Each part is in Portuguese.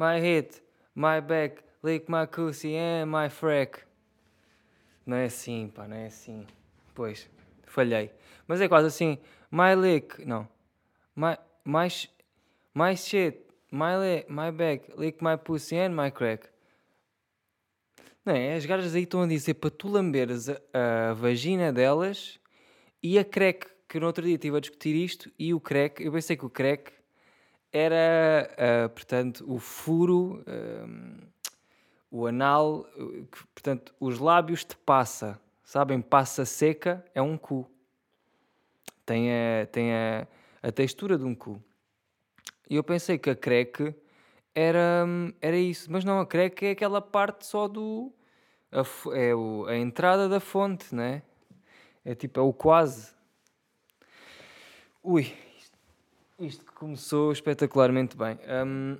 my hit, my back, lick my pussy and my frack. Não é assim, pá, não é assim. Pois, falhei. Mas é quase assim, my lick, não. My, my, my shit, my, le, my back, lick my pussy and my crack. Não é? As gajas aí estão a dizer para tu lamberes a, a vagina delas e a crack, que no outro dia estive a discutir isto, e o crack, eu pensei que o crack era, uh, portanto, o furo, uh, o anal, que, portanto, os lábios de passa, sabem? Passa seca é um cu. Tem a, tem a, a textura de um cu. E eu pensei que a crack era, era isso, mas não, a crack é aquela parte só do. A, é o, a entrada da fonte, né? É tipo, é o quase. Ui, isto, isto começou espetacularmente bem. Um,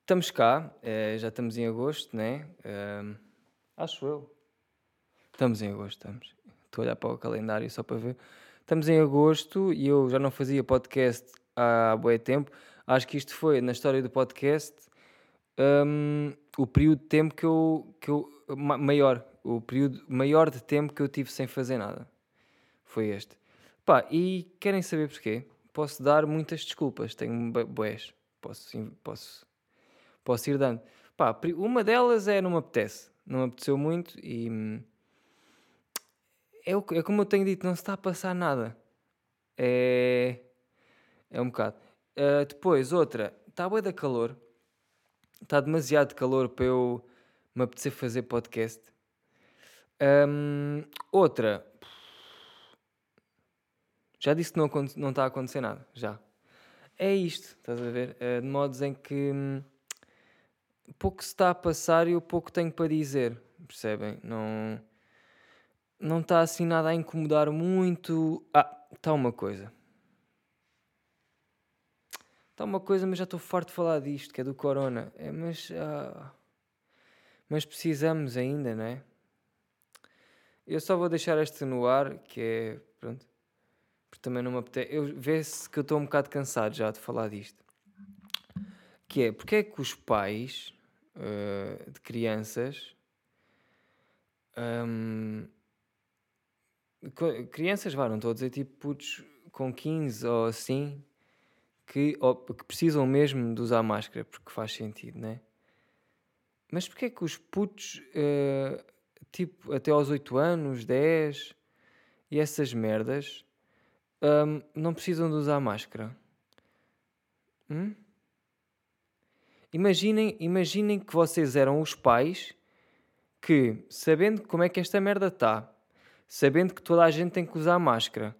estamos cá, é, já estamos em agosto, né? Um, acho eu. Estamos em agosto, estamos. Estou a olhar para o calendário só para ver. Estamos em agosto e eu já não fazia podcast há bom tempo. Acho que isto foi, na história do podcast, um, o período de tempo que eu, que eu. maior. O período maior de tempo que eu tive sem fazer nada. Foi este. Pá, e querem saber porquê? Posso dar muitas desculpas. Tenho boés. Posso, posso, posso ir dando. Pá, uma delas é não me apetece. Não me apeteceu muito e. Hum, é, é como eu tenho dito, não se está a passar nada. É. É um bocado. Uh, depois, outra, está a da calor. Está demasiado calor para eu me apetecer fazer podcast. Um, outra, já disse que não, não está a acontecer nada. Já. É isto, estás a ver? Uh, de modos em que hum, pouco se está a passar e eu pouco tenho para dizer. Percebem? Não, não está assim nada a incomodar muito. Ah, está uma coisa. Está uma coisa, mas já estou farto de falar disto, que é do corona. É, mas, ah, mas precisamos ainda, não é? Eu só vou deixar este no ar, que é, pronto, porque também não me apetece. Eu vê-se que eu estou um bocado cansado já de falar disto. Que é, porque é que os pais uh, de crianças um, crianças, vá, não estou a dizer tipo putos com 15 ou assim, que, ou, que precisam mesmo de usar máscara, porque faz sentido, né? Mas porquê é que os putos, uh, tipo, até aos 8 anos, 10 e essas merdas, não precisam de usar máscara? Hum? Imaginem, imaginem que vocês eram os pais que, sabendo como é que esta merda está, sabendo que toda a gente tem que usar máscara,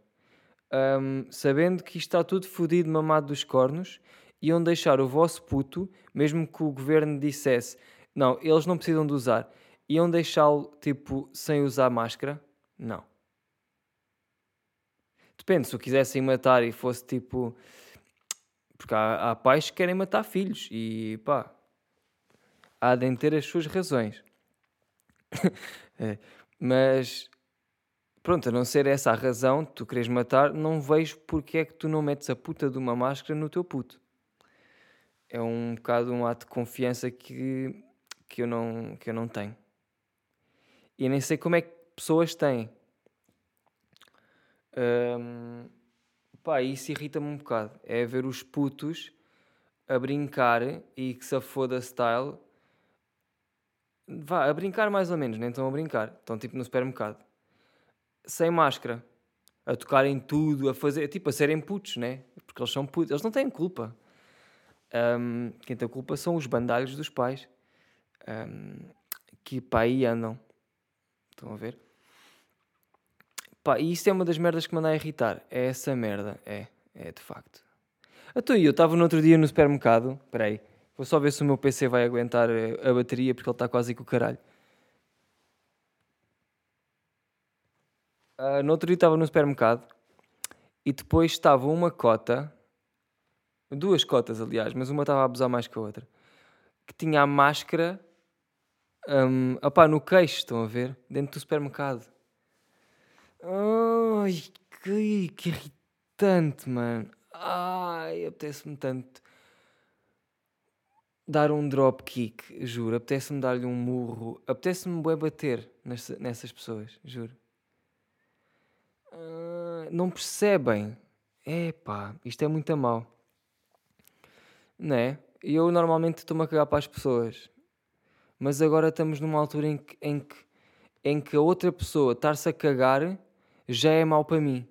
sabendo que isto está tudo fodido, mamado dos cornos, iam deixar o vosso puto, mesmo que o governo dissesse não, eles não precisam de usar, iam deixá-lo tipo sem usar máscara? Não. Depende, se o quisessem matar e fosse tipo. Porque há, há pais que querem matar filhos e pá, há de ter as suas razões. é, mas Pronto, a não ser essa a razão, tu queres matar, não vejo porque é que tu não metes a puta de uma máscara no teu puto. É um bocado um ato de confiança que, que, eu, não, que eu não tenho. E nem sei como é que pessoas têm. Um, pá, isso irrita-me um bocado. É ver os putos a brincar e que se foda style. Vá, a brincar mais ou menos, nem estão a brincar. Estão tipo no supermercado sem máscara, a tocarem tudo, a fazer, tipo, a serem putos, né? Porque eles são putos, eles não têm culpa. Um, quem tem culpa são os bandalhos dos pais um, que pá aí andam. Estão a ver? Pá, e isso é uma das merdas que me anda a irritar. É essa merda, é, é de facto. Então, eu estava no outro dia no supermercado, espera aí, vou só ver se o meu PC vai aguentar a bateria porque ele está quase com o caralho. Uh, no outro dia estava no supermercado e depois estava uma cota, duas cotas aliás, mas uma estava a abusar mais que a outra, que tinha a máscara um, opá, no queixo, estão a ver? Dentro do supermercado. Ai, que, que irritante, mano. Ai, apetece-me tanto dar um drop kick, juro. Apetece-me dar-lhe um murro. Apetece-me bater nessas pessoas, juro. Uh, não percebem. Epá, isto é muito a mal. Não é? Eu normalmente estou-me a cagar para as pessoas. Mas agora estamos numa altura em que, em que, em que a outra pessoa estar-se a cagar já é mau para mim.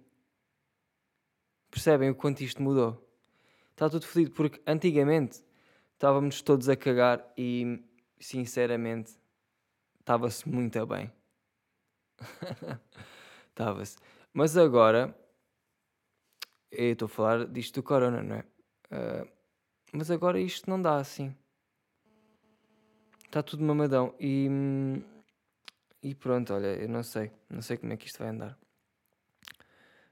Percebem o quanto isto mudou? Está tudo fodido, porque antigamente estávamos todos a cagar e, sinceramente, estava-se muito bem. Estava-se. Mas agora, eu estou a falar disto do corona, não é? Uh, mas agora isto não dá assim. Está tudo mamadão. E, e pronto, olha, eu não sei. Não sei como é que isto vai andar.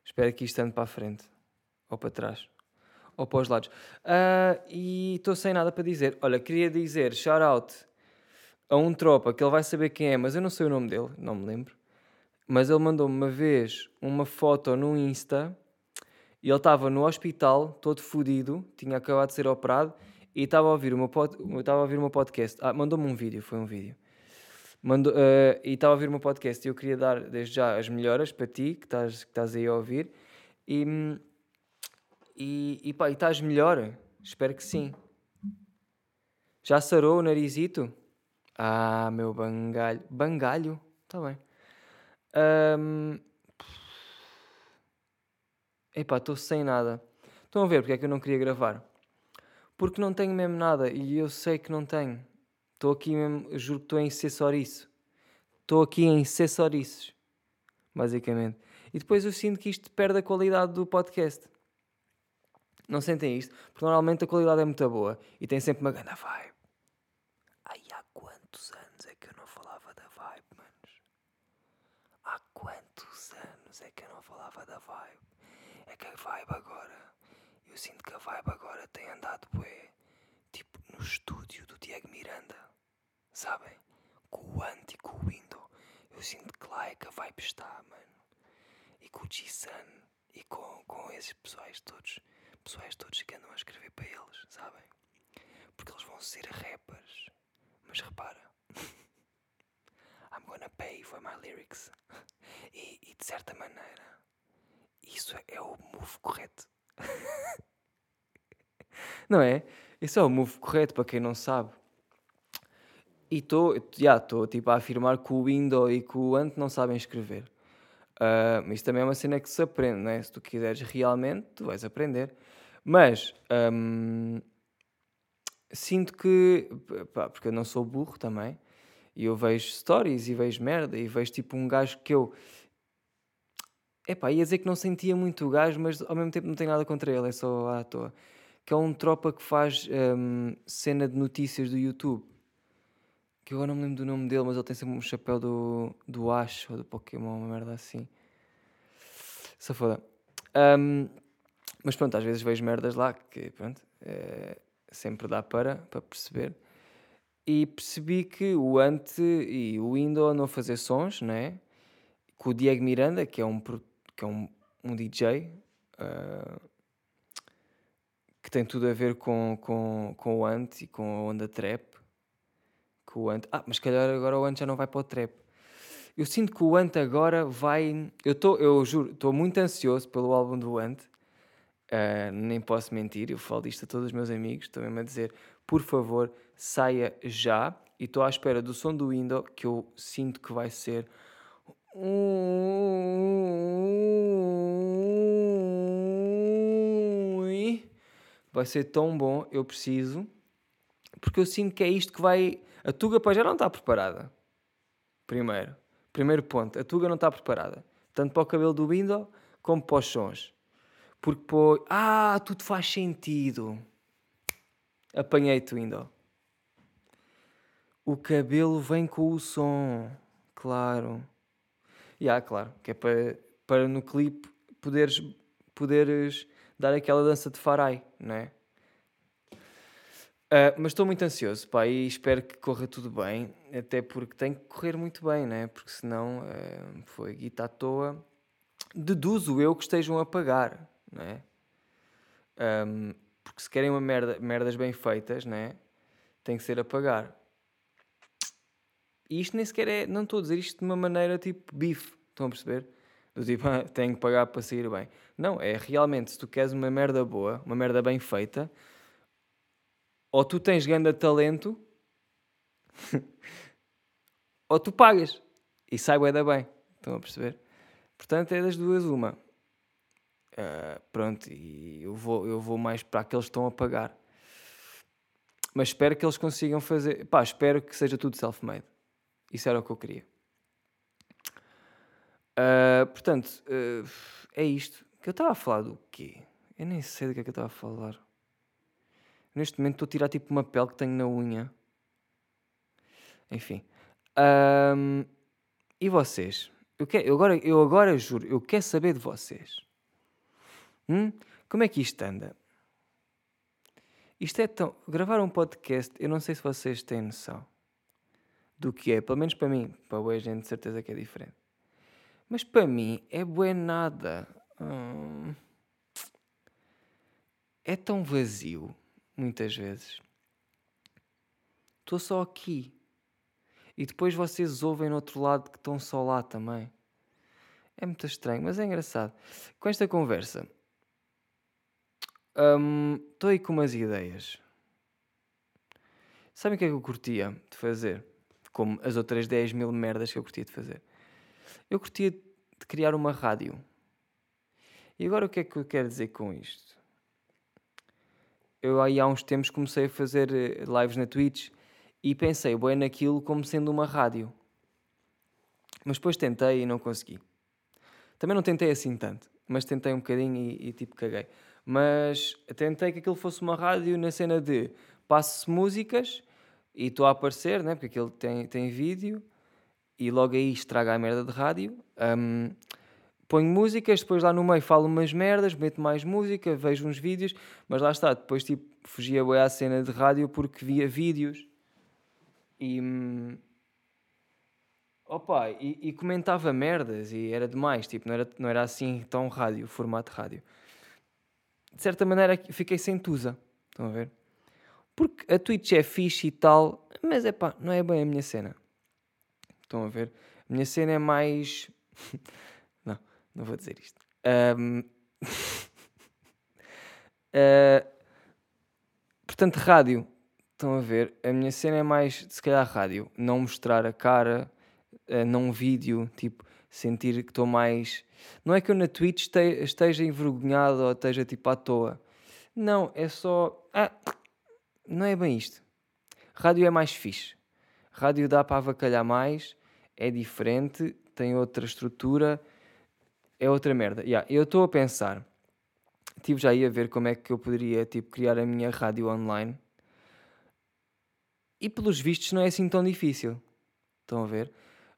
Espero que isto ande para a frente. Ou para trás. Ou para os lados. Uh, e estou sem nada para dizer. Olha, queria dizer shout out a um tropa que ele vai saber quem é, mas eu não sei o nome dele, não me lembro. Mas ele mandou-me uma vez uma foto no Insta e ele estava no hospital, todo fodido, tinha acabado de ser operado e estava a ouvir uma, pod... estava a ouvir uma podcast. Ah, mandou-me um vídeo, foi um vídeo. Mandou, uh, e estava a ouvir uma podcast e eu queria dar desde já as melhoras para ti, que estás, que estás aí a ouvir. E, e, e pá, e estás melhor? Espero que sim. Já sarou o narizito? Ah, meu bangalho. Bangalho? Está bem. Um... Epá, estou sem nada. Estão a ver porque é que eu não queria gravar? Porque não tenho mesmo nada e eu sei que não tenho. Estou aqui mesmo, juro que estou em cessoriço. Estou aqui em cessoriços, basicamente. E depois eu sinto que isto perde a qualidade do podcast. Não sentem isto? Porque normalmente a qualidade é muito boa e tem sempre uma grande vibe. Ai, há quantos anos é que eu não falava da vibe, manos? Há quantos anos é que eu não falava da vibe? É que a vibe agora, eu sinto que a vibe agora tem andado bué, tipo no estúdio do Diego Miranda, sabem? Com o Ant e com o Window. Eu sinto que lá é que a vibe está, mano. E com o G-Sun e com, com esses pessoais todos, pessoais todos que andam a escrever para eles, sabem? Porque eles vão ser rappers. Mas repara, I'm gonna pay for my lyrics. E, e de certa maneira, isso é o move correto. não é? Isso é o move correto para quem não sabe. E estou yeah, tipo, a afirmar que o Windows e que o Ant não sabem escrever. Uh, isso também é uma cena que se aprende, não é? Se tu quiseres realmente, tu vais aprender. Mas um, sinto que, pá, porque eu não sou burro também, e eu vejo stories e vejo merda, e vejo tipo um gajo que eu Epá, ia dizer que não sentia muito o gajo, mas ao mesmo tempo não tem nada contra ele, é só à toa. Que é um tropa que faz um, cena de notícias do YouTube. Que eu agora não me lembro do nome dele, mas ele tem sempre um chapéu do, do Ash ou do Pokémon, uma merda assim. Se foda. Um, mas pronto, às vezes vejo merdas lá que pronto, é, sempre dá para, para perceber. E percebi que o Ant e o Window não fazer sons, né? Com o Diego Miranda, que é um que é um, um DJ uh, ah, que tem tudo a ver com, com, com o Ant e com a onda trap. Que o Ant, ah, mas calhar agora o Ant já não vai para o trap. Eu sinto que o Ant agora vai. Eu, tô, eu juro, estou muito ansioso pelo álbum do Ant. Uh, nem posso mentir, eu falo disto a todos os meus amigos. Mesmo a dizer, por favor, saia já. E estou à espera do som do Window, que eu sinto que vai ser. Vai ser tão bom, eu preciso. Porque eu sinto que é isto que vai. A Tuga para já não está preparada. Primeiro. Primeiro ponto. A Tuga não está preparada. Tanto para o cabelo do Window como para os sons. Porque pô. Ah, tudo faz sentido. Apanhei-te, Window. O cabelo vem com o som. Claro. E yeah, claro, que é para, para no clipe poderes, poderes dar aquela dança de farai, não é? Uh, mas estou muito ansioso, pá, e espero que corra tudo bem, até porque tem que correr muito bem, né? Porque senão uh, foi guita à toa. Deduzo eu que estejam a pagar, né? Um, porque se querem uma merda, merdas bem feitas, né? tem que ser a pagar. E isto nem sequer é. Não estou a dizer isto de uma maneira tipo bife. Estão a perceber? Do tipo, ah, tenho que pagar para sair bem. Não, é realmente, se tu queres uma merda boa, uma merda bem feita, ou tu tens grande talento, ou tu pagas. E sai bué da bem. Estão a perceber? Portanto, é das duas uma. Uh, pronto, e eu vou, eu vou mais para aqueles que estão a pagar. Mas espero que eles consigam fazer. Pá, espero que seja tudo self-made. Isso era o que eu queria. Uh, portanto, uh, é isto. Que eu estava a falar do quê? Eu nem sei do que é que eu estava a falar. Neste momento estou a tirar tipo uma pele que tenho na unha. Enfim. Um, e vocês? Eu, quero, eu, agora, eu agora juro, eu quero saber de vocês. Hum? Como é que isto anda? Isto é tão. Gravar um podcast, eu não sei se vocês têm noção do que é. Pelo menos para mim. Para a gente, de certeza que é diferente. Mas para mim é bué nada. Hum, é tão vazio, muitas vezes. Estou só aqui. E depois vocês ouvem no outro lado que estão só lá também. É muito estranho, mas é engraçado. Com esta conversa, estou um, aí com umas ideias. Sabem o que é que eu curtia de fazer? Como as outras 10 mil merdas que eu curtia de fazer. Eu curtia de criar uma rádio. E agora o que é que eu quero dizer com isto? Eu aí há uns tempos comecei a fazer eh, lives na Twitch e pensei bem naquilo como sendo uma rádio. Mas depois tentei e não consegui. Também não tentei assim tanto, mas tentei um bocadinho e, e tipo caguei. Mas tentei que aquilo fosse uma rádio na cena de passo músicas e estou a aparecer, né? porque aquilo tem, tem vídeo e logo aí estraga a merda de rádio. Um, ponho músicas, depois lá no meio falo umas merdas, meto mais música, vejo uns vídeos, mas lá está, depois tipo fugia bem à cena de rádio porque via vídeos e. Hum, opa, e, e, comentava merdas e era demais, tipo, não era, não era assim tão rádio, formato rádio. De certa maneira fiquei sem tusa, estão a ver? Porque a Twitch é fixe e tal, mas é pá, não é bem a minha cena. Estão a ver? A minha cena é mais. não, vou dizer isto. Um... uh... Portanto, rádio. Estão a ver? A minha cena é mais, se calhar, rádio. Não mostrar a cara, uh, não vídeo, tipo, sentir que estou mais. Não é que eu na Twitch esteja envergonhado ou esteja tipo à toa. Não, é só. Ah, não é bem isto. Rádio é mais fixe. Rádio dá para avacalhar mais é diferente, tem outra estrutura, é outra merda. Yeah, eu estou a pensar, estive já aí a ver como é que eu poderia tipo, criar a minha rádio online e pelos vistos não é assim tão difícil. Estão a ver?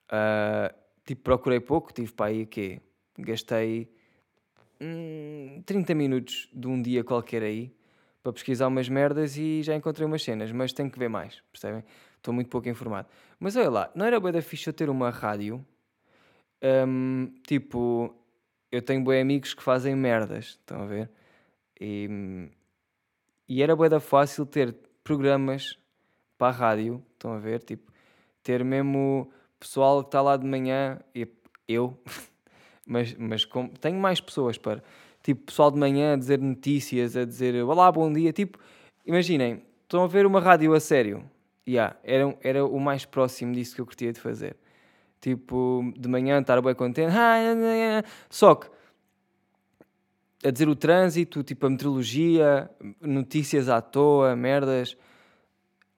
Uh, tipo, procurei pouco, tive para aí o quê? Gastei hum, 30 minutos de um dia qualquer aí para pesquisar umas merdas e já encontrei umas cenas, mas tenho que ver mais, percebem? Estou muito pouco informado. Mas olha lá, não era boa da ficha ter uma rádio? Um, tipo, eu tenho boi amigos que fazem merdas, estão a ver? E, e era boa da fácil ter programas para a rádio, estão a ver? Tipo, ter mesmo pessoal que está lá de manhã, e eu, mas, mas com, tenho mais pessoas para, tipo, pessoal de manhã a dizer notícias, a dizer olá, bom dia, tipo, imaginem, estão a ver uma rádio a sério, yeah, era, era o mais próximo disso que eu curtia de fazer. Tipo, de manhã estar bem contente, só que a dizer o trânsito, tipo a meteorologia, notícias à toa, merdas.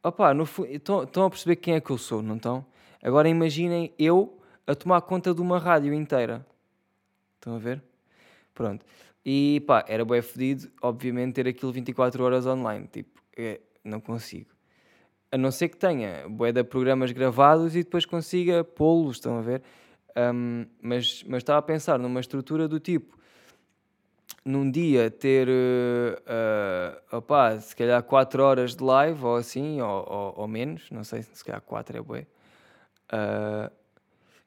Opa, estão a perceber quem é que eu sou, não estão? Agora imaginem eu a tomar conta de uma rádio inteira. Estão a ver? Pronto. E pá, era bem fedido, obviamente, ter aquilo 24 horas online. Tipo, é, não consigo. A não ser que tenha bué de programas gravados e depois consiga pô-los, estão a ver? Um, mas, mas estava a pensar numa estrutura do tipo num dia ter uh, opá, se calhar 4 horas de live ou assim, ou, ou, ou menos, não sei se calhar 4 é bué, uh,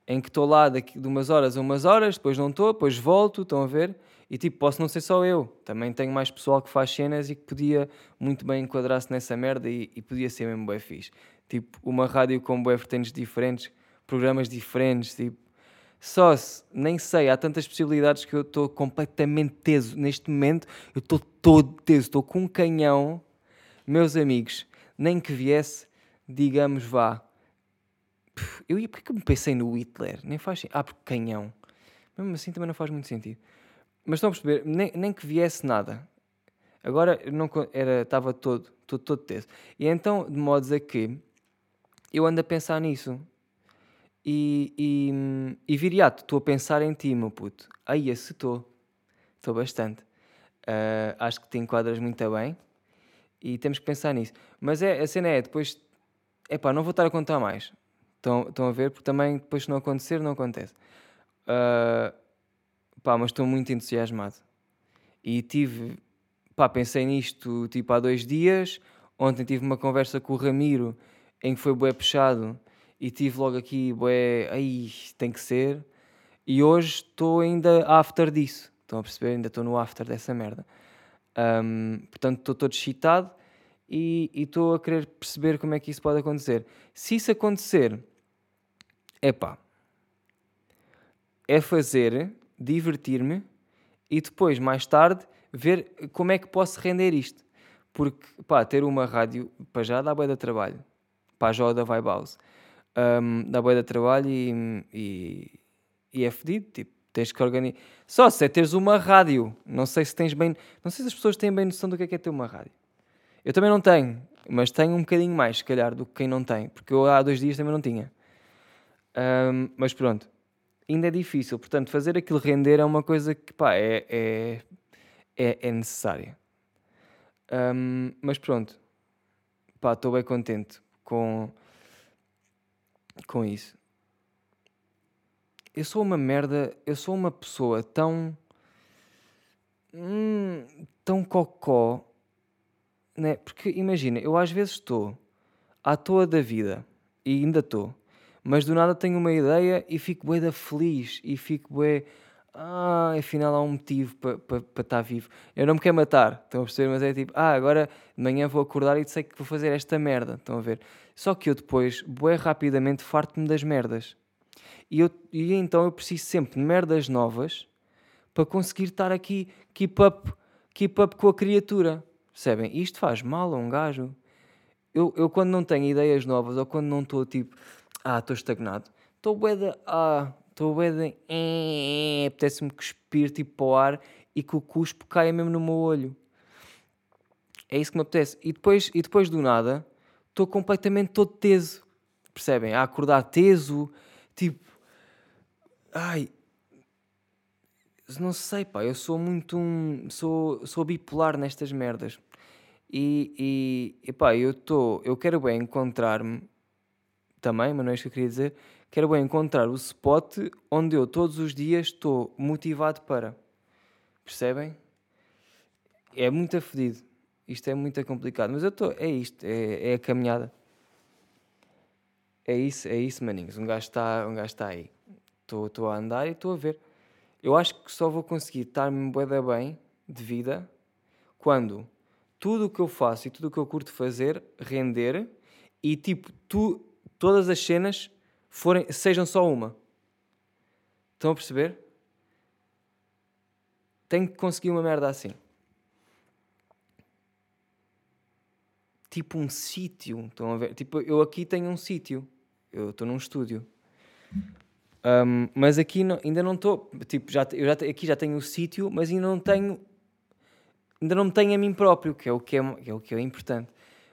em que estou lá daqui de umas horas a umas horas, depois não estou, depois volto, estão a ver? E tipo, posso não ser só eu, também tenho mais pessoal que faz cenas e que podia muito bem enquadrar-se nessa merda e, e, podia ser mesmo bem fixe. Tipo, uma rádio com bué vertentes diferentes, programas diferentes, tipo, só se, nem sei, há tantas possibilidades que eu estou completamente teso. Neste momento, eu estou todo teso, estou com um canhão. Meus amigos, nem que viesse, digamos, vá. Eu ia, porque eu me pensei no Hitler? Nem faz Ah, porque canhão. Mesmo assim também não faz muito sentido. Mas estão a perceber, nem, nem que viesse nada. Agora não era, estava todo, todo, todo teso. E então, de modo a que eu ando a pensar nisso. E, e, e viriato, estou a pensar em ti, meu puto. Aí, esse estou. Bastante. Uh, acho que te enquadras muito bem e temos que pensar nisso. Mas é, a cena é, depois, é pá, não vou estar a contar mais. Estão, estão a ver? Porque também, depois, se não acontecer, não acontece. Uh, pá, mas estou muito entusiasmado. E tive, pá, pensei nisto tipo há dois dias. Ontem tive uma conversa com o Ramiro em que foi bué puxado e tive logo aqui, bué, aí tem que ser. E hoje estou ainda after disso. Estão a perceber? Ainda estou no after dessa merda. Um, portanto, estou todo excitado e estou a querer perceber como é que isso pode acontecer. Se isso acontecer, é pá, é fazer, divertir-me e depois, mais tarde, ver como é que posso render isto. Porque, pá, ter uma rádio, para já dá boia de trabalho. Para a Joda Vibe House um, dá boia de trabalho e, e, e é fedido, tipo, tens que organizar. Só se é teres uma rádio, não sei se tens bem, não sei se as pessoas têm bem noção do que é, que é ter uma rádio. Eu também não tenho, mas tenho um bocadinho mais, se calhar, do que quem não tem, porque eu há dois dias também não tinha. Um, mas pronto, ainda é difícil, portanto, fazer aquilo render é uma coisa que pá, é, é, é, é necessária. Um, mas pronto, pá, estou bem contente com com isso. Eu sou uma merda, eu sou uma pessoa tão. Hum, tão cocó. Né? Porque imagina, eu às vezes estou à toa da vida e ainda estou, mas do nada tenho uma ideia e fico bué da feliz e fico bué. Ah, afinal há um motivo para pa, pa estar vivo. Eu não me quero matar, estão a perceber? Mas é tipo, ah, agora de manhã vou acordar e sei que vou fazer esta merda, estão a ver? Só que eu depois, bué rapidamente, farto-me das merdas. E, eu, e então eu preciso sempre de merdas novas para conseguir estar aqui, keep up, keep up com a criatura. Percebem? Isto faz mal a um gajo. Eu, eu quando não tenho ideias novas ou quando não estou tipo, ah, estou estagnado, estou de, ah, estou de, eh, apetece-me cuspir tipo para o ar e que o cuspo caia mesmo no meu olho. É isso que me apetece. E depois, e depois do nada, estou completamente todo teso. Percebem? A acordar teso, tipo. Ai. Não sei, pá, eu sou muito um. Sou, sou bipolar nestas merdas. E, e, e pá, eu estou. Eu quero bem encontrar-me também, mas não é isso que eu queria dizer. Quero bem encontrar o spot onde eu todos os dias estou motivado para. Percebem? É muito afedido. Isto é muito complicado. Mas eu estou. É isto. É, é, a caminhada. É isso, é isso, maninhos. Um gajo está um tá aí. Estou a andar e estou a ver. Eu acho que só vou conseguir estar-me bem de vida quando tudo o que eu faço e tudo o que eu curto fazer render e tipo, tu, todas as cenas forem, sejam só uma. Estão a perceber? Tenho que conseguir uma merda assim. tipo um sítio. Estão a ver? Tipo, eu aqui tenho um sítio. Eu estou num estúdio. Um, mas aqui não, ainda não estou. Tipo, já, eu já, aqui já tenho o sítio, mas ainda não tenho. Ainda não me tenho a mim próprio, que é o que é, que é, o que é importante.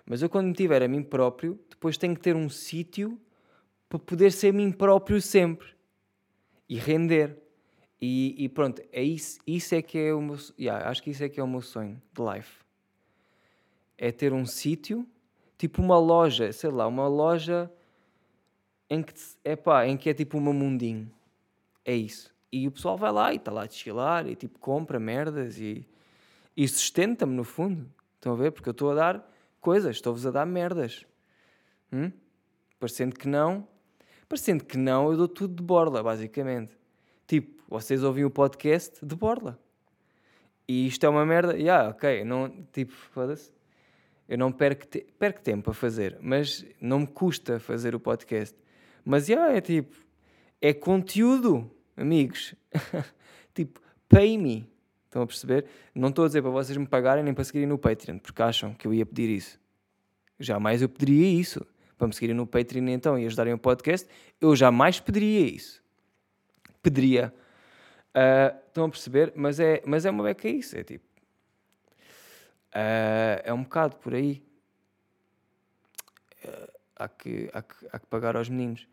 Mas eu, quando me tiver a mim próprio, depois tenho que ter um sítio para poder ser mim próprio sempre e render. E, e, pronto, é isso, isso é que é o meu. Yeah, acho que isso é que é o meu sonho de life é ter um sítio, tipo uma loja, sei lá, uma loja em que, é pá, em que é tipo uma mundinho. É isso. E o pessoal vai lá e está lá a desfilar e tipo compra merdas e, e sustenta-me no fundo. Estão a ver? Porque eu estou a dar coisas, estou-vos a dar merdas. Hum? Parecendo que não, parecendo que não, eu dou tudo de borla, basicamente. Tipo, vocês ouvem o podcast de borla. E isto é uma merda. Ya, yeah, ok, não, tipo, foda-se. Eu não perco, te perco tempo a fazer, mas não me custa fazer o podcast. Mas, já, yeah, é tipo, é conteúdo, amigos. tipo, pay me. Estão a perceber? Não estou a dizer para vocês me pagarem nem para seguirem no Patreon, porque acham que eu ia pedir isso. Jamais eu pediria isso. Para me seguirem no Patreon então e ajudarem o podcast, eu jamais pediria isso. Pediria. Uh, estão a perceber? Mas é, mas é uma beca isso. É tipo. Uh, é um bocado por aí. Uh, há, que, há, que, há que pagar aos meninos.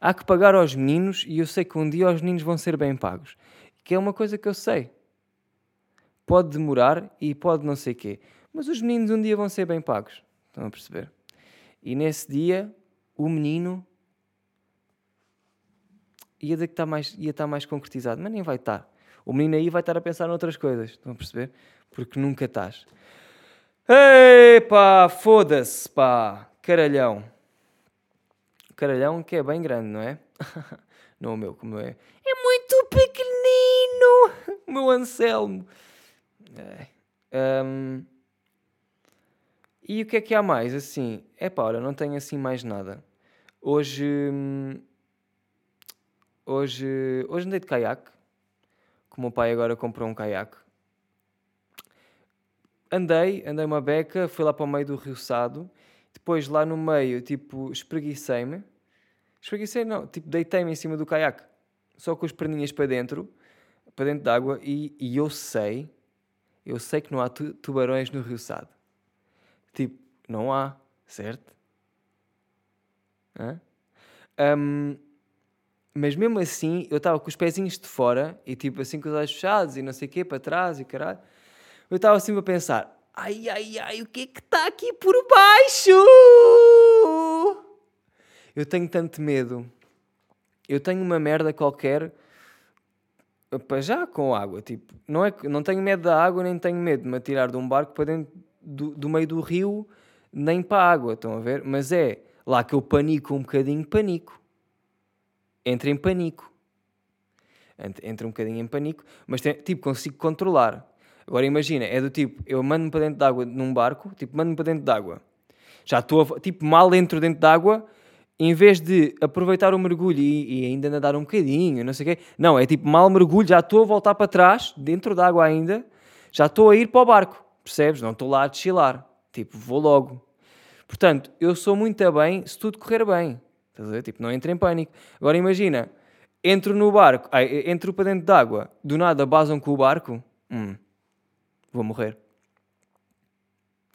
Há que pagar aos meninos e eu sei que um dia os meninos vão ser bem pagos. Que é uma coisa que eu sei. Pode demorar e pode não sei quê. Mas os meninos um dia vão ser bem pagos. Estão a perceber? E nesse dia, o menino ia, estar mais, ia estar mais concretizado. Mas nem vai estar. O menino aí vai estar a pensar noutras coisas. Estão a perceber? Porque nunca estás. Epá, foda-se, pá. Caralhão. Caralhão que é bem grande, não é? não o meu, como é. É muito pequenino! O meu Anselmo. É. Um, e o que é que há mais? Assim, é pá, olha, não tenho assim mais nada. Hoje. Hoje. Hoje andei de caiaque. Que o meu pai agora comprou um caiaque. Andei, andei uma beca, fui lá para o meio do Rio Sado. Depois lá no meio, tipo, espreguicei-me. Espreguicei, não, tipo, deitei-me em cima do caiaque. Só com as perninhas para dentro, para dentro d'água. E, e eu sei, eu sei que não há tubarões no Rio Sado. Tipo, não há, certo? Um, mas mesmo assim, eu estava com os pezinhos de fora e tipo assim com os olhos fechados e não sei o quê, para trás e caralho. Eu estava assim a pensar: ai, ai, ai, o que é que está aqui por baixo? Eu tenho tanto medo. Eu tenho uma merda qualquer para já com água. Tipo, não, é, não tenho medo da água, nem tenho medo de me atirar de um barco para dentro do, do meio do rio nem para a água, estão a ver? Mas é lá que eu panico um bocadinho, panico. Entra em panico. Entra um bocadinho em panico, mas tem, tipo, consigo controlar. Agora imagina, é do tipo, eu mando-me para dentro de água num barco, tipo, mando-me para dentro de água. Já estou, tipo, mal entro dentro de água, em vez de aproveitar o mergulho e, e, ainda nadar um bocadinho, não sei o quê. Não, é tipo, mal mergulho, já estou a voltar para trás, dentro da água ainda, já estou a ir para o barco. Percebes? Não estou lá a deschilar. Tipo, vou logo. Portanto, eu sou muito bem se tudo correr bem. Estás a ver? Tipo, não entro em pânico. Agora imagina, entro no barco, ai, entro para dentro d'água, do nada basam com o barco, hum, vou morrer.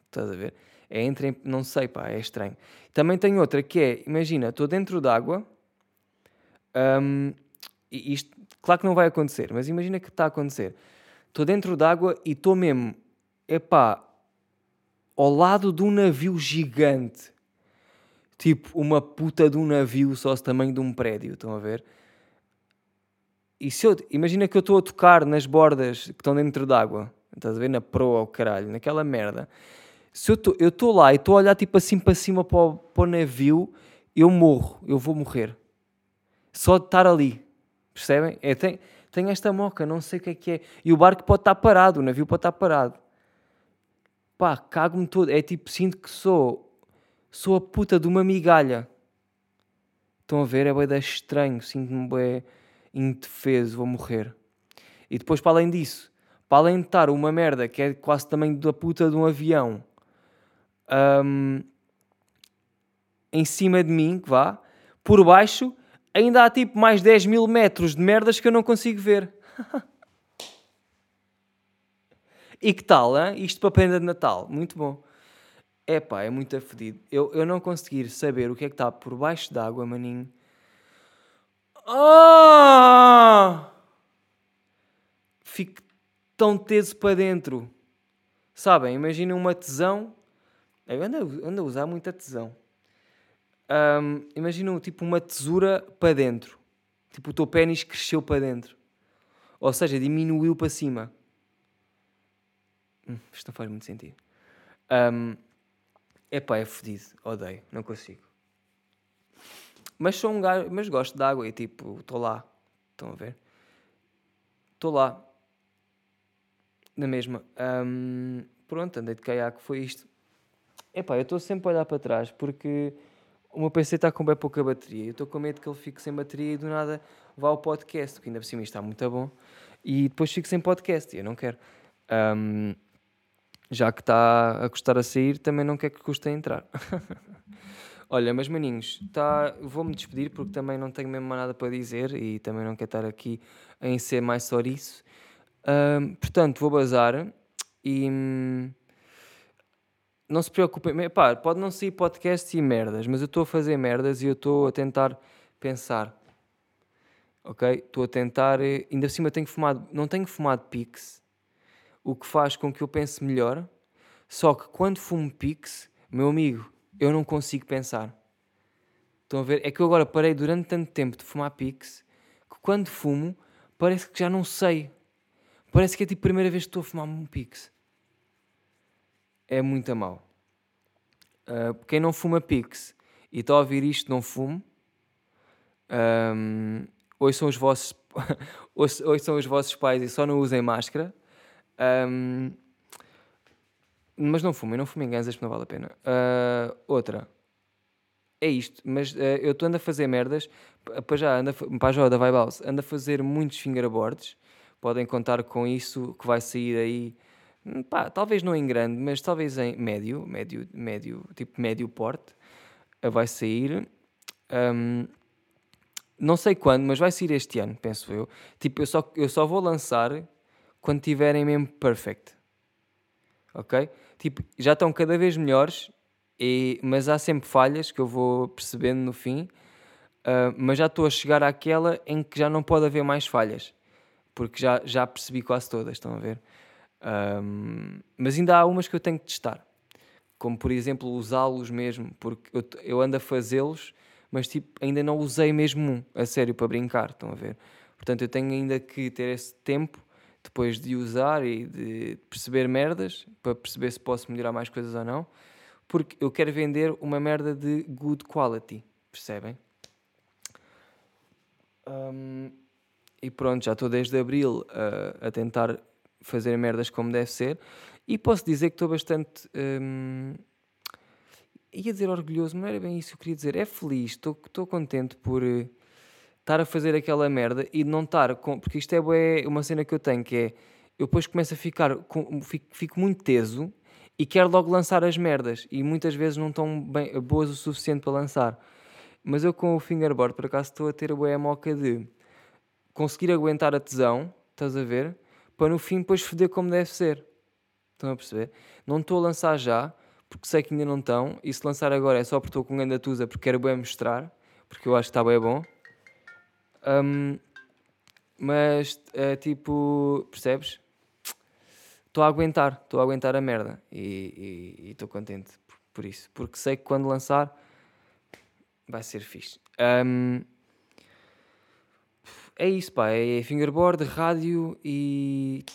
Estás a ver? É entre em, não sei, pá, é estranho. Também tem outra que é, imagina, estou dentro d'água, um, e isto, claro que não vai acontecer, mas imagina que está a acontecer. Estou dentro d'água e estou mesmo epá, ao lado de um navio gigante. Tipo, uma puta de um navio só o tamanho de um prédio, estão a ver? E se eu, imagina que eu estou a tocar nas bordas que estão dentro d'água, estás a ver? Na proa, o caralho, naquela merda. Se eu estou lá e estou a olhar tipo assim para cima para o, para o navio, eu morro, eu vou morrer. Só de estar ali, percebem? É, tem, tem esta moca, não sei o que é que é. E o barco pode estar parado, o navio pode estar parado pá, cago-me todo. É tipo, sinto que sou, sou a puta de uma migalha. Estão a ver? É bem estranho, sinto-me bem indefeso, vou morrer. E depois, para além disso, para além de estar uma merda que é quase também da puta de um avião um, em cima de mim, que vá, por baixo, ainda há tipo mais 10 mil metros de merdas que eu não consigo ver. E que tal, hein? isto para prenda de Natal? Muito bom. É pá, é muito afedido. Eu, eu não conseguir saber o que é que está por baixo d'água, maninho. Ah! Fico tão teso para dentro. Sabem? Imaginem uma tesão. Eu ando, ando a usar muita tesão. Um, Imaginem tipo uma tesoura para dentro. Tipo o teu pênis cresceu para dentro. Ou seja, diminuiu para cima. Hum, isto não faz muito sentido. Um, epá, é fodido. Odeio. Não consigo. Mas sou um gajo... Mas gosto de água e tipo... Estou lá. Estão a ver? Estou lá. Na mesma. Um, pronto, andei de caiaque, foi isto. Epá, eu estou sempre a olhar para trás porque o meu PC está com bem pouca bateria. Eu estou com medo que ele fique sem bateria e do nada vá ao podcast, que ainda por cima está muito bom. E depois fique sem podcast. Eu não quero. Um, já que está a custar a sair, também não quer que custe a entrar. Olha, mas maninhos, tá, vou-me despedir porque também não tenho mesmo nada para dizer e também não quero estar aqui em ser mais só isso. Um, portanto, vou bazar e hum, não se preocupem. Pá, pode não sair podcasts e merdas, mas eu estou a fazer merdas e eu estou a tentar pensar. Ok? Estou a tentar. Eh, ainda por cima tenho fumado. Não tenho fumado Pix, o que faz com que eu pense melhor. Só que quando fumo Pix, meu amigo, eu não consigo pensar. Estão a ver? É que eu agora parei durante tanto tempo de fumar Pix que quando fumo parece que já não sei. Parece que é tipo a primeira vez que estou a fumar um Pix. É muito mal. Uh, quem não fuma Pix e está a ouvir isto, não fume. Um, hoje são os vossos hoje são os vossos pais e só não usem máscara. Um, mas não fumem, não fumem ganzas porque não vale a pena. Uh, outra. É isto, mas uh, eu estou andando a fazer merdas. Para já, para a Joda Vibe House, anda a fazer muitos fingerboards. Podem contar com isso que vai sair aí. Hum, pá, talvez não em grande, mas talvez em médio, médio, médio, tipo médio porte. Uh, vai sair. Um, não sei quando, mas vai sair este ano, penso eu. Tipo, eu só, eu só vou lançar quando tiverem mesmo perfect. Ok? tipo, já estão cada vez melhores, e, mas há sempre falhas que eu vou percebendo no fim. Uh, mas já estou a chegar àquela em que já não pode haver mais falhas, porque já, já percebi quase todas, estão a ver? Um, mas ainda há umas que eu tenho que testar, como por exemplo usá-los mesmo, porque eu, eu ando a fazê-los, mas tipo, ainda não usei mesmo um, a sério, para brincar, estão a ver? Portanto, eu tenho ainda que ter esse tempo depois de usar e de perceber merdas, para perceber se posso melhorar mais coisas ou não, porque eu quero vender uma merda de good quality, percebem? Um, e pronto, já estou desde abril a, a, tentar fazer merdas como deve ser, e posso dizer que estou bastante. Um, ia dizer orgulhoso, não era bem isso que eu queria dizer. É feliz, estou contente por estar a fazer aquela merda e não estar com. Porque isto é uma cena que eu tenho que é. Eu depois começo a ficar. Com, fico, fico, muito teso e quero logo lançar as merdas. E muitas vezes não estão bem, boas o suficiente para lançar. Mas eu com o fingerboard, por acaso, estou a ter a boa moca de conseguir aguentar a tesão, estás a ver? Para no fim depois foder como deve ser. Estão a perceber? Não estou a lançar já, porque sei que ainda não estão. E se lançar agora é só porque estou com grande tusa, porque quero bem mostrar. Porque eu acho que está bem bom. Um, mas, é tipo, percebes? Estou a aguentar, estou a aguentar a merda e estou contente por, por, isso, porque sei que quando lançar vai ser fixe. Um, é isso, pá, é fingerboard, rádio e.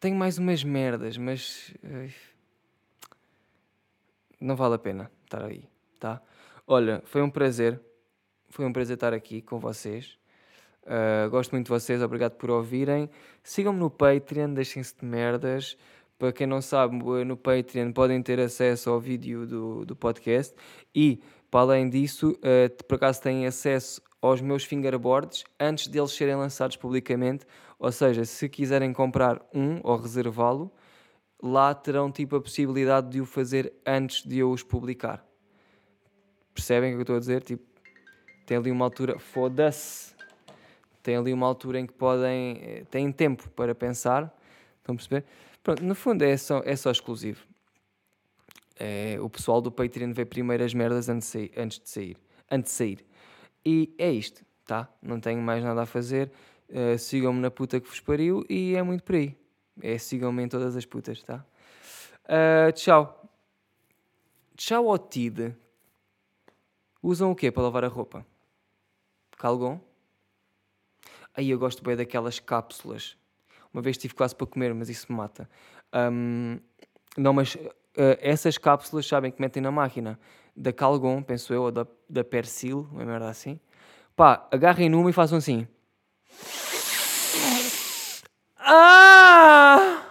Tenho mais umas merdas, mas. Não vale a pena estar aí, tá? Olha, foi um prazer foi um prazer estar aqui com vocês. Uh, gosto muito de vocês, obrigado por ouvirem. Sigam-me no Patreon, deixem-se de merdas. Para quem não sabe, no Patreon podem ter acesso ao vídeo do, do podcast e, para além disso, uh, por acaso têm acesso aos meus fingerboards antes deles serem lançados publicamente. Ou seja, se quiserem comprar um ou reservá-lo, lá terão tipo a possibilidade de o fazer antes de eu os publicar. Percebem o que eu estou a dizer? Tipo, tem ali uma altura, foda-se, tem ali uma altura em que podem, eh, têm tempo para pensar, estão a perceber? Pronto, no fundo é só, é só exclusivo. É, o pessoal do Patreon vê primeiro as merdas antes de sair, antes de sair, antes de sair. E é isto, tá? Não tenho mais nada a fazer. Uh, sigam-me na puta que vos pariu e é muito por aí. É sigam-me em todas as putas, tá? Uh, tchau. Tchau ao TID. Usam o quê para lavar a roupa? Calgon. Aí eu gosto bem daquelas cápsulas. Uma vez tive quase para comer, mas isso me mata. Um, não, mas uh, essas cápsulas sabem que metem na máquina da Calgon, penso eu, ou da, da Persil, uma merda assim. Pá, agarrem numa e façam assim. Ah!